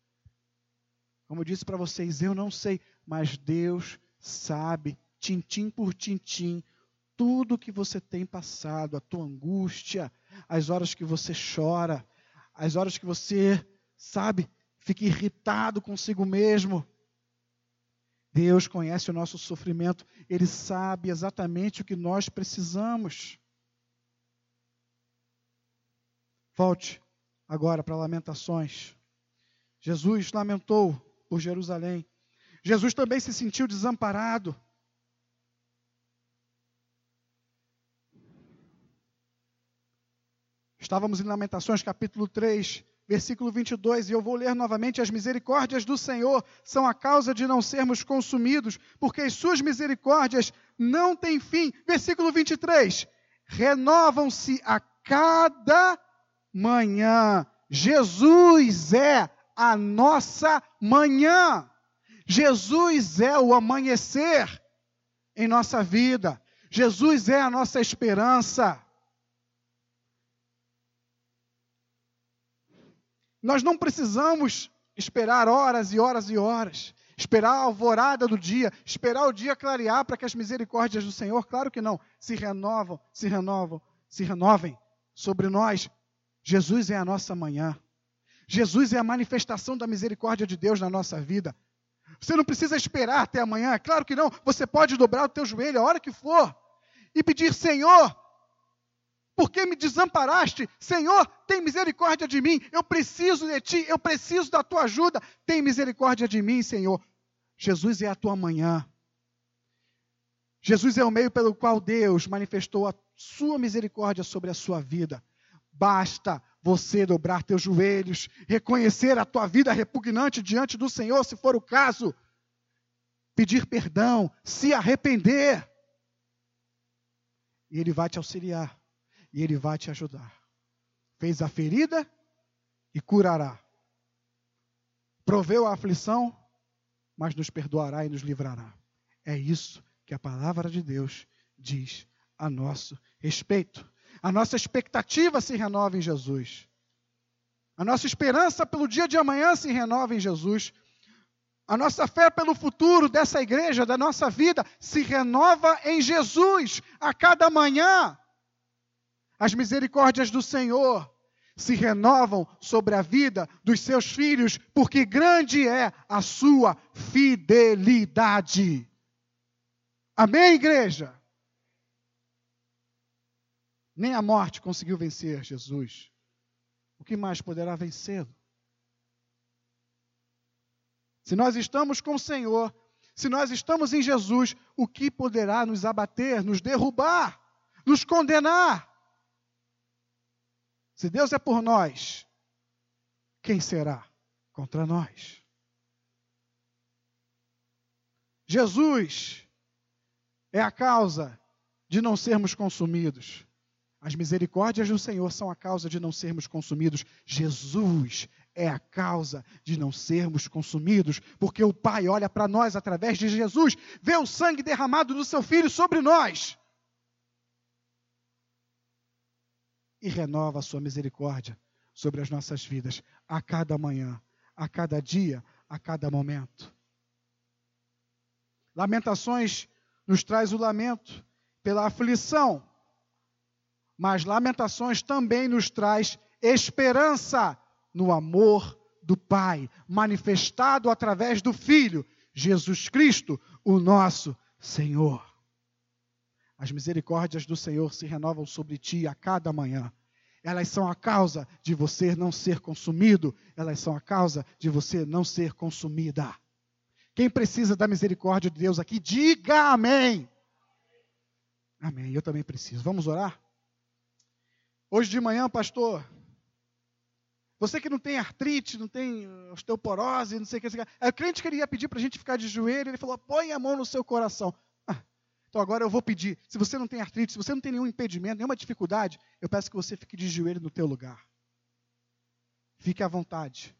Como eu disse para vocês, eu não sei, mas Deus sabe tintim por tintim, tudo que você tem passado, a tua angústia, as horas que você chora, as horas que você, sabe, fica irritado consigo mesmo. Deus conhece o nosso sofrimento, Ele sabe exatamente o que nós precisamos. Volte agora para Lamentações. Jesus lamentou por Jerusalém. Jesus também se sentiu desamparado. Estávamos em Lamentações, capítulo 3, versículo 22, e eu vou ler novamente: As misericórdias do Senhor são a causa de não sermos consumidos, porque as suas misericórdias não têm fim. Versículo 23: Renovam-se a cada manhã. Jesus é a nossa manhã. Jesus é o amanhecer em nossa vida. Jesus é a nossa esperança. Nós não precisamos esperar horas e horas e horas, esperar a alvorada do dia, esperar o dia clarear para que as misericórdias do Senhor, claro que não, se renovam, se renovam, se renovem sobre nós. Jesus é a nossa manhã. Jesus é a manifestação da misericórdia de Deus na nossa vida. Você não precisa esperar até amanhã, claro que não. Você pode dobrar o teu joelho a hora que for e pedir: Senhor, porque me desamparaste? Senhor, tem misericórdia de mim. Eu preciso de ti, eu preciso da tua ajuda. Tem misericórdia de mim, Senhor. Jesus é a tua manhã. Jesus é o meio pelo qual Deus manifestou a sua misericórdia sobre a sua vida. Basta você dobrar teus joelhos, reconhecer a tua vida repugnante diante do Senhor, se for o caso, pedir perdão, se arrepender. E Ele vai te auxiliar. E Ele vai te ajudar. Fez a ferida e curará. Proveu a aflição, mas nos perdoará e nos livrará. É isso que a palavra de Deus diz a nosso respeito. A nossa expectativa se renova em Jesus. A nossa esperança pelo dia de amanhã se renova em Jesus. A nossa fé pelo futuro dessa igreja, da nossa vida, se renova em Jesus a cada manhã. As misericórdias do Senhor se renovam sobre a vida dos seus filhos, porque grande é a sua fidelidade. Amém, igreja? Nem a morte conseguiu vencer Jesus o que mais poderá vencê-lo? Se nós estamos com o Senhor, se nós estamos em Jesus, o que poderá nos abater, nos derrubar, nos condenar? Se Deus é por nós, quem será contra nós? Jesus é a causa de não sermos consumidos. As misericórdias do Senhor são a causa de não sermos consumidos. Jesus é a causa de não sermos consumidos, porque o Pai olha para nós através de Jesus, vê o sangue derramado do seu Filho sobre nós e renova a sua misericórdia sobre as nossas vidas a cada manhã, a cada dia, a cada momento. Lamentações nos traz o lamento pela aflição mas Lamentações também nos traz esperança no amor do Pai, manifestado através do Filho, Jesus Cristo, o nosso Senhor. As misericórdias do Senhor se renovam sobre ti a cada manhã. Elas são a causa de você não ser consumido, elas são a causa de você não ser consumida. Quem precisa da misericórdia de Deus aqui, diga amém. Amém. Eu também preciso. Vamos orar? Hoje de manhã, pastor, você que não tem artrite, não tem osteoporose, não sei o que, é o crente que ele ia pedir para a gente ficar de joelho, ele falou: põe a mão no seu coração. Então agora eu vou pedir. Se você não tem artrite, se você não tem nenhum impedimento, nenhuma dificuldade, eu peço que você fique de joelho no teu lugar. Fique à vontade.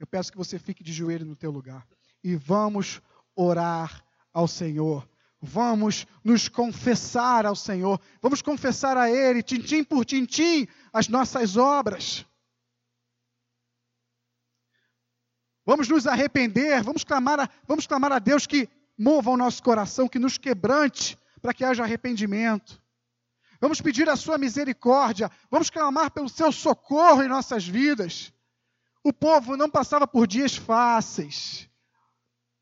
Eu peço que você fique de joelho no teu lugar. E vamos orar ao Senhor vamos nos confessar ao Senhor, vamos confessar a Ele, tintim por tintim, as nossas obras. Vamos nos arrepender, vamos clamar a, vamos clamar a Deus que mova o nosso coração, que nos quebrante, para que haja arrependimento. Vamos pedir a Sua misericórdia, vamos clamar pelo Seu socorro em nossas vidas. O povo não passava por dias fáceis,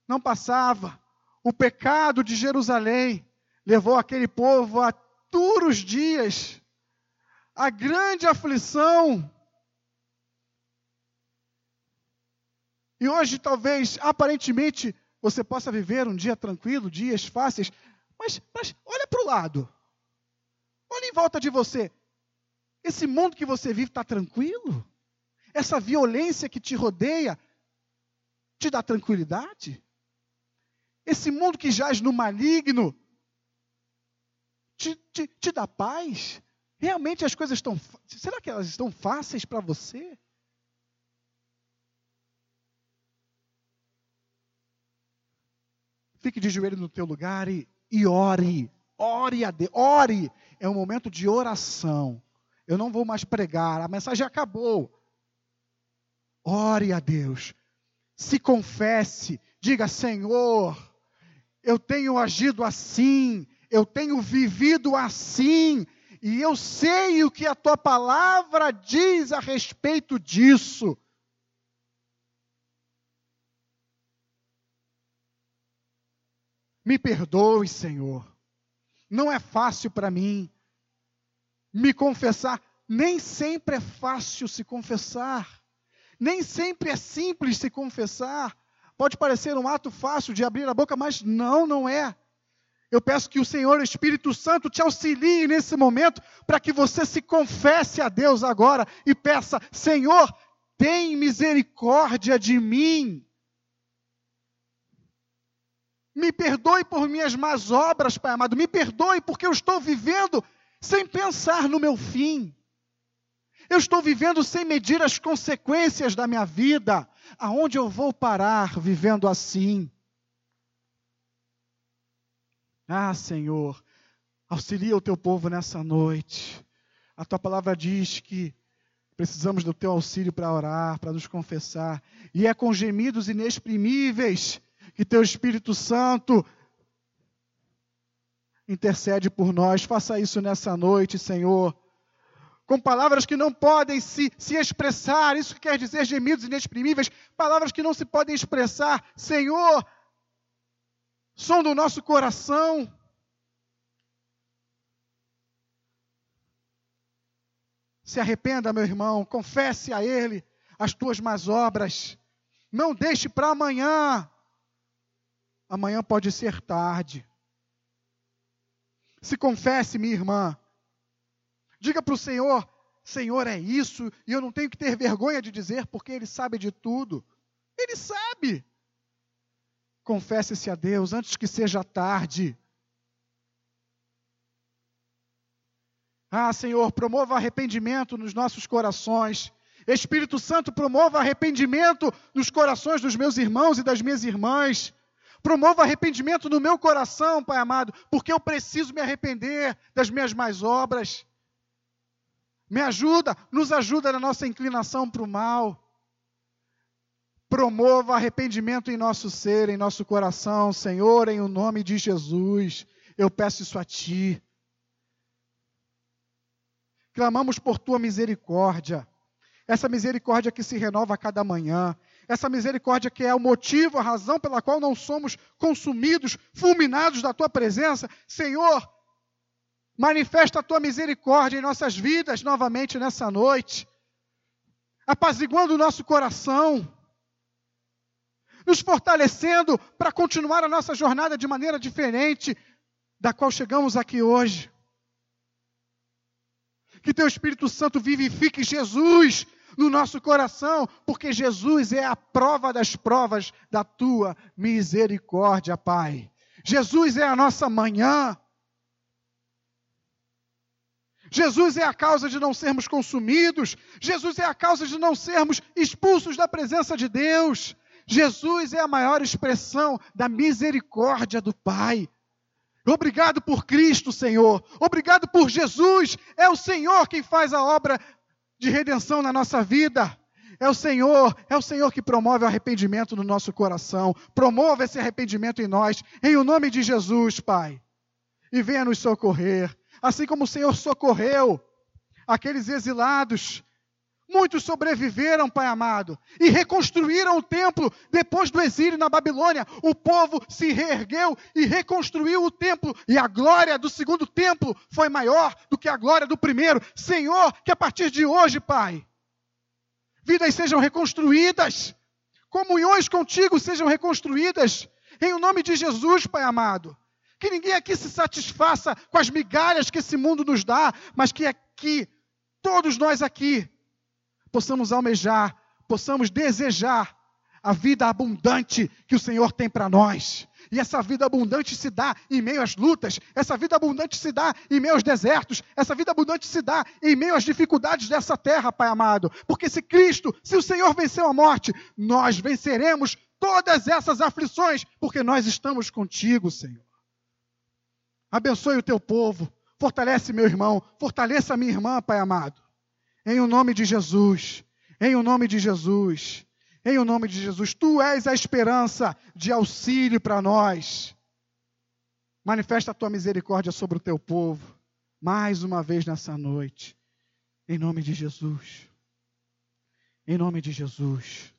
não passava. O pecado de Jerusalém levou aquele povo a duros dias, a grande aflição. E hoje, talvez, aparentemente, você possa viver um dia tranquilo, dias fáceis, mas, mas olha para o lado. Olha em volta de você. Esse mundo que você vive está tranquilo? Essa violência que te rodeia te dá tranquilidade? Esse mundo que jaz no maligno te, te, te dá paz? Realmente as coisas estão. Será que elas estão fáceis para você? Fique de joelho no teu lugar e, e ore. Ore a Deus. Ore. É um momento de oração. Eu não vou mais pregar. A mensagem acabou. Ore a Deus. Se confesse. Diga, Senhor, eu tenho agido assim, eu tenho vivido assim, e eu sei o que a tua palavra diz a respeito disso. Me perdoe, Senhor. Não é fácil para mim me confessar. Nem sempre é fácil se confessar. Nem sempre é simples se confessar. Pode parecer um ato fácil de abrir a boca, mas não, não é. Eu peço que o Senhor, Espírito Santo, te auxilie nesse momento para que você se confesse a Deus agora e peça: Senhor, tem misericórdia de mim. Me perdoe por minhas más obras, Pai amado. Me perdoe porque eu estou vivendo sem pensar no meu fim. Eu estou vivendo sem medir as consequências da minha vida. Aonde eu vou parar vivendo assim? Ah, Senhor, auxilia o teu povo nessa noite. A tua palavra diz que precisamos do teu auxílio para orar, para nos confessar. E é com gemidos inexprimíveis que teu Espírito Santo intercede por nós. Faça isso nessa noite, Senhor. Com palavras que não podem se, se expressar, isso quer dizer gemidos inexprimíveis, palavras que não se podem expressar. Senhor, som do nosso coração. Se arrependa, meu irmão, confesse a Ele as tuas más obras. Não deixe para amanhã. Amanhã pode ser tarde. Se confesse, minha irmã. Diga para o Senhor: Senhor, é isso, e eu não tenho que ter vergonha de dizer, porque Ele sabe de tudo. Ele sabe. Confesse-se a Deus antes que seja tarde. Ah, Senhor, promova arrependimento nos nossos corações. Espírito Santo, promova arrependimento nos corações dos meus irmãos e das minhas irmãs. Promova arrependimento no meu coração, Pai amado, porque eu preciso me arrepender das minhas más obras. Me ajuda, nos ajuda na nossa inclinação para o mal promova arrependimento em nosso ser, em nosso coração, Senhor, em o nome de Jesus. Eu peço isso a Ti. Clamamos por Tua misericórdia, essa misericórdia que se renova a cada manhã, essa misericórdia que é o motivo, a razão pela qual não somos consumidos, fulminados da Tua presença. Senhor, manifesta a Tua misericórdia em nossas vidas novamente nessa noite, apaziguando o nosso coração nos fortalecendo para continuar a nossa jornada de maneira diferente da qual chegamos aqui hoje. Que teu Espírito Santo vivifique Jesus no nosso coração, porque Jesus é a prova das provas da tua misericórdia, Pai. Jesus é a nossa manhã. Jesus é a causa de não sermos consumidos. Jesus é a causa de não sermos expulsos da presença de Deus. Jesus é a maior expressão da misericórdia do Pai. Obrigado por Cristo, Senhor. Obrigado por Jesus. É o Senhor quem faz a obra de redenção na nossa vida. É o Senhor, é o Senhor que promove o arrependimento no nosso coração. Promova esse arrependimento em nós, em o nome de Jesus, Pai. E venha nos socorrer, assim como o Senhor socorreu aqueles exilados Muitos sobreviveram, Pai amado, e reconstruíram o templo depois do exílio na Babilônia. O povo se reergueu e reconstruiu o templo, e a glória do segundo templo foi maior do que a glória do primeiro. Senhor, que a partir de hoje, Pai, vidas sejam reconstruídas, comunhões contigo sejam reconstruídas, em o nome de Jesus, Pai amado. Que ninguém aqui se satisfaça com as migalhas que esse mundo nos dá, mas que aqui, todos nós aqui, possamos almejar, possamos desejar a vida abundante que o Senhor tem para nós. E essa vida abundante se dá em meio às lutas, essa vida abundante se dá em meio aos desertos, essa vida abundante se dá em meio às dificuldades dessa terra, Pai amado. Porque se Cristo, se o Senhor venceu a morte, nós venceremos todas essas aflições, porque nós estamos contigo, Senhor. Abençoe o teu povo, fortalece meu irmão, fortaleça a minha irmã, Pai amado. Em o nome de Jesus. Em o nome de Jesus. Em o nome de Jesus. Tu és a esperança de auxílio para nós. Manifesta a tua misericórdia sobre o teu povo. Mais uma vez nessa noite. Em nome de Jesus. Em nome de Jesus.